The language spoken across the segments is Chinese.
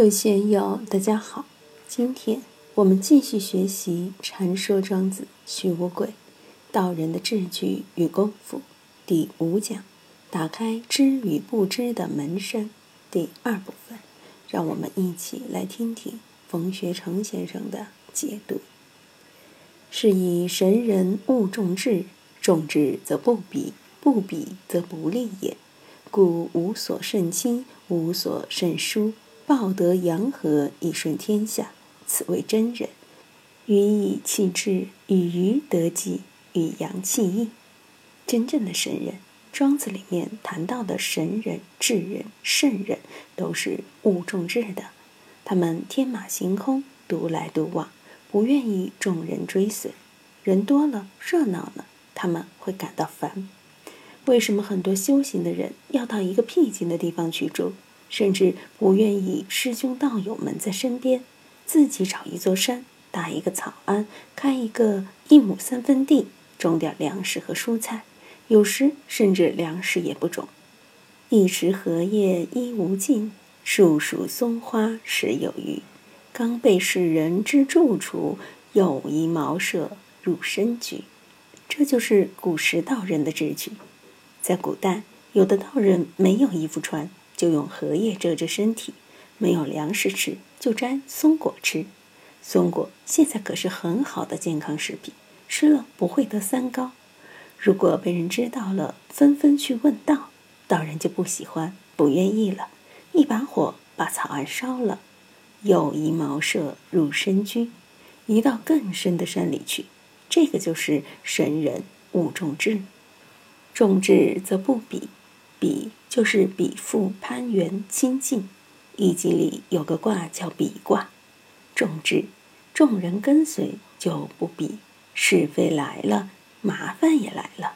各位学友，大家好。今天我们继续学习《禅说庄子·虚无鬼道人的智趣与功夫》第五讲，打开知与不知的门扇第二部分。让我们一起来听听冯学成先生的解读。是以神人勿重智，重智则不比，不比则不利也。故无所甚轻，无所甚疏。抱得阳和以顺天下，此谓真人。予以气质，与鱼得济，与阳气义。真正的神人，庄子里面谈到的神人、智人、圣人，都是物重智的。他们天马行空，独来独往，不愿意众人追随。人多了，热闹了，他们会感到烦。为什么很多修行的人要到一个僻静的地方去住？甚至不愿意师兄道友们在身边，自己找一座山，搭一个草庵，开一个一亩三分地，种点粮食和蔬菜，有时甚至粮食也不种。一池荷叶衣无尽，树树松花时有余。刚被世人之住处，有一茅舍入深居。这就是古时道人的志趣。在古代，有的道人没有衣服穿。就用荷叶遮着身体，没有粮食吃，就摘松果吃。松果现在可是很好的健康食品，吃了不会得三高。如果被人知道了，纷纷去问道，道人就不喜欢，不愿意了，一把火把草庵烧了，又移茅舍入深居，移到更深的山里去。这个就是神人勿重志，重志则不比。比就是比附攀援亲近，《易经》里有个卦叫比卦。众志，众人跟随就不比，是非来了，麻烦也来了。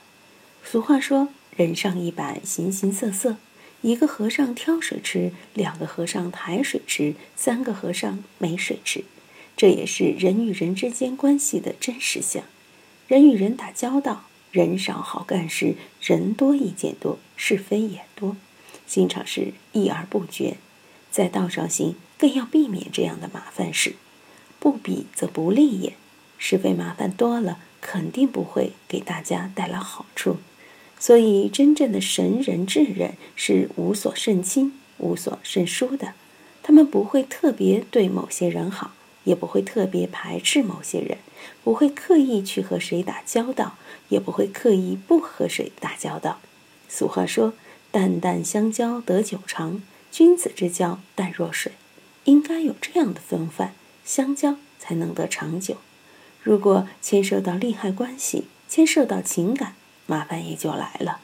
俗话说：“人上一百，形形色色。”一个和尚挑水吃，两个和尚抬水吃，三个和尚没水吃。这也是人与人之间关系的真实相。人与人打交道。人少好干事，人多意见多，是非也多，经常是议而不决。在道上行，更要避免这样的麻烦事。不比则不利也，是非麻烦多了，肯定不会给大家带来好处。所以，真正的神人智人是无所胜亲，无所胜疏的。他们不会特别对某些人好。也不会特别排斥某些人，不会刻意去和谁打交道，也不会刻意不和谁打交道。俗话说：“淡淡相交得久长，君子之交淡若水。”应该有这样的风范，相交才能得长久。如果牵涉到利害关系，牵涉到情感，麻烦也就来了。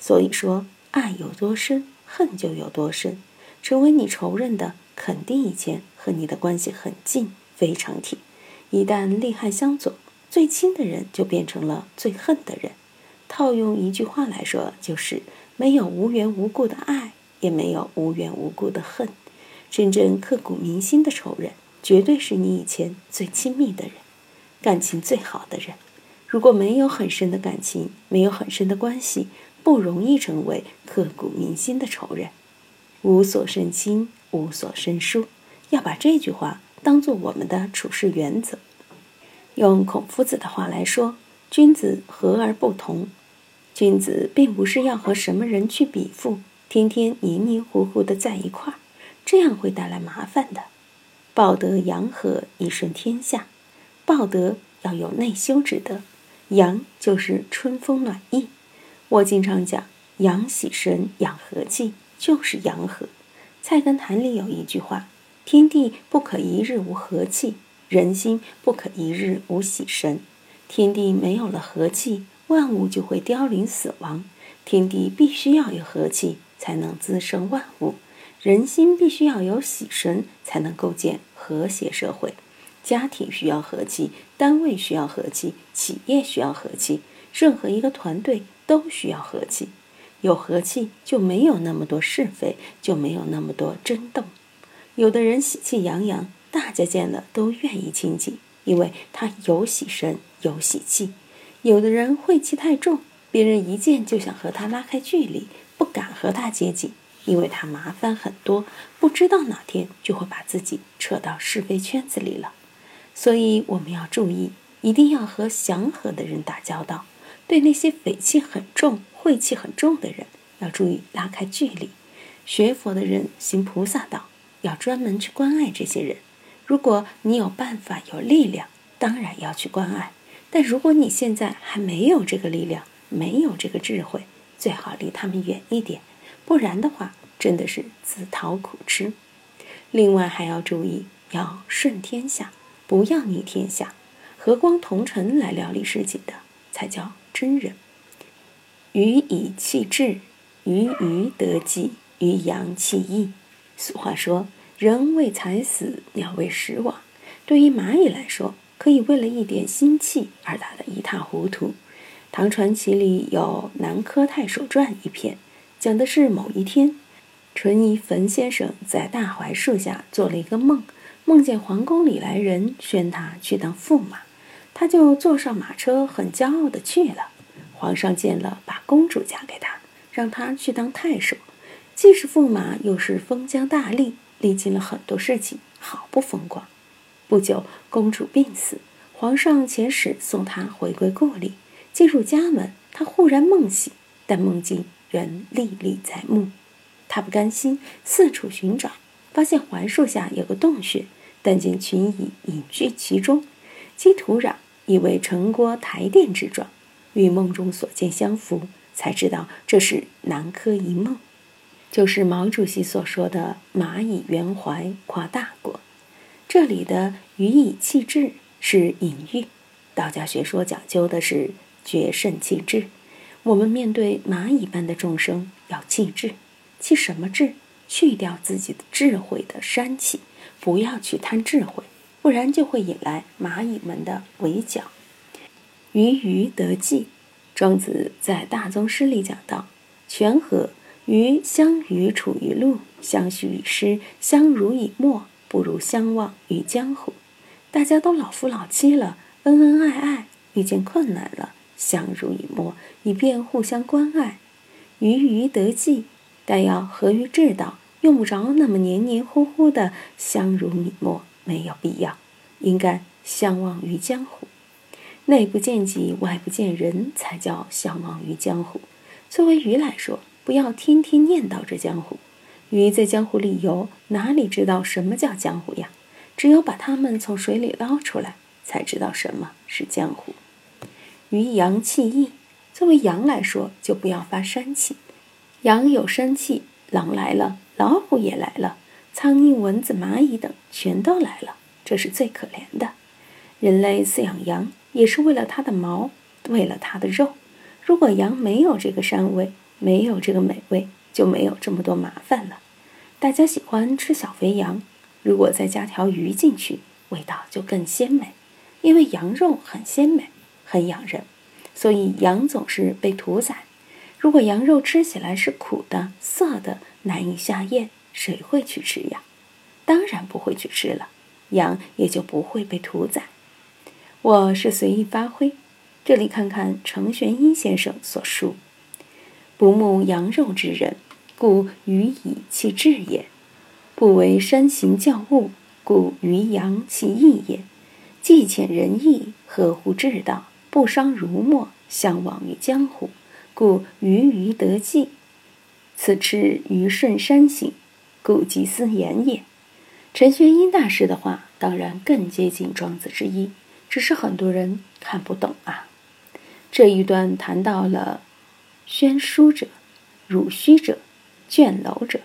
所以说，爱有多深，恨就有多深。成为你仇人的，肯定以前和你的关系很近。非常体，一旦利害相左，最亲的人就变成了最恨的人。套用一句话来说，就是没有无缘无故的爱，也没有无缘无故的恨。真正刻骨铭心的仇人，绝对是你以前最亲密的人，感情最好的人。如果没有很深的感情，没有很深的关系，不容易成为刻骨铭心的仇人。无所甚亲，无所生疏，要把这句话。当做我们的处事原则。用孔夫子的话来说，君子和而不同。君子并不是要和什么人去比附，天天黏黏糊糊的在一块儿，这样会带来麻烦的。抱得阳和以顺天下，抱得要有内修之德。阳就是春风暖意。我经常讲，阳喜神，养和气，就是阳和。菜根谭里有一句话。天地不可一日无和气，人心不可一日无喜神。天地没有了和气，万物就会凋零死亡。天地必须要有和气，才能滋生万物；人心必须要有喜神，才能构建和谐社会。家庭需要和气，单位需要和气，企业需要和气，任何一个团队都需要和气。有和气，就没有那么多是非，就没有那么多争斗。有的人喜气洋洋，大家见了都愿意亲近，因为他有喜神，有喜气；有的人晦气太重，别人一见就想和他拉开距离，不敢和他接近，因为他麻烦很多，不知道哪天就会把自己扯到是非圈子里了。所以我们要注意，一定要和祥和的人打交道。对那些匪气很重、晦气很重的人，要注意拉开距离。学佛的人行菩萨道，要专门去关爱这些人。如果你有办法、有力量，当然要去关爱。但如果你现在还没有这个力量，没有这个智慧，最好离他们远一点。不然的话，真的是自讨苦吃。另外还要注意，要顺天下，不要逆天下。和光同尘来料理事情的，才叫真人。鱼以气滞，鱼鱼得计，于阳气溢。俗话说：“人为财死，鸟为食亡。”对于蚂蚁来说，可以为了一点心气而打得一塌糊涂。唐传奇里有《南柯太守传》一篇。讲的是某一天，淳于棼先生在大槐树下做了一个梦，梦见皇宫里来人宣他去当驸马，他就坐上马车，很骄傲的去了。皇上见了，把公主嫁给他，让他去当太守，既是驸马，又是封疆大吏，历经了很多事情，好不风光。不久，公主病死，皇上遣使送她回归故里。进入家门，他忽然梦醒，但梦境。仍历历在目，他不甘心，四处寻找，发现槐树下有个洞穴，但见群蚁隐居其中，积土壤，以为城郭台殿之状，与梦中所见相符，才知道这是南柯一梦，就是毛主席所说的“蚂蚁圆怀跨大国”。这里的“予以气质”是隐喻，道家学说讲究的是绝圣弃智。我们面对蚂蚁般的众生，要弃智，弃什么智？去掉自己的智慧的山气，不要去贪智慧，不然就会引来蚂蚁们的围剿。于鱼得计，庄子在大宗师里讲到：泉河鱼相与处于陆，相许以诗，相濡以沫，不如相忘于江湖。大家都老夫老妻了，恩恩爱爱，遇见困难了。相濡以沫，以便互相关爱；鱼鱼得计，但要合于智道，用不着那么黏黏糊糊的相濡以沫，没有必要。应该相忘于江湖，内不见己，外不见人，才叫相忘于江湖。作为鱼来说，不要天天念叨着江湖。鱼在江湖里游，哪里知道什么叫江湖呀？只有把它们从水里捞出来，才知道什么是江湖。于阳气溢，作为羊来说，就不要发山气。羊有山气，狼来了，老虎也来了，苍蝇、蚊子、蚂蚁等全都来了，这是最可怜的。人类饲养羊，也是为了它的毛，为了它的肉。如果羊没有这个膻味，没有这个美味，就没有这么多麻烦了。大家喜欢吃小肥羊，如果再加条鱼进去，味道就更鲜美，因为羊肉很鲜美。很养人，所以羊总是被屠宰。如果羊肉吃起来是苦的、涩的、难以下咽，谁会去吃呀？当然不会去吃了，羊也就不会被屠宰。我是随意发挥，这里看看程玄英先生所述：“不慕羊肉之人，故予以其志也；不为山行教物，故于扬其义也。既浅仁义，合乎至道。”不伤如墨，向往于江湖，故鱼鱼得计。此持于顺山行，故即思言也。陈玄英大师的话当然更接近庄子之意，只是很多人看不懂啊。这一段谈到了宣书者、汝虚者、倦楼者，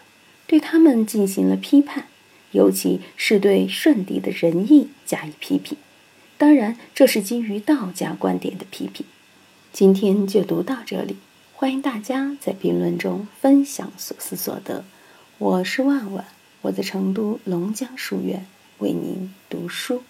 对他们进行了批判，尤其是对舜帝的仁义加以批评。当然，这是基于道家观点的批评。今天就读到这里，欢迎大家在评论中分享所思所得。我是万万，我在成都龙江书院为您读书。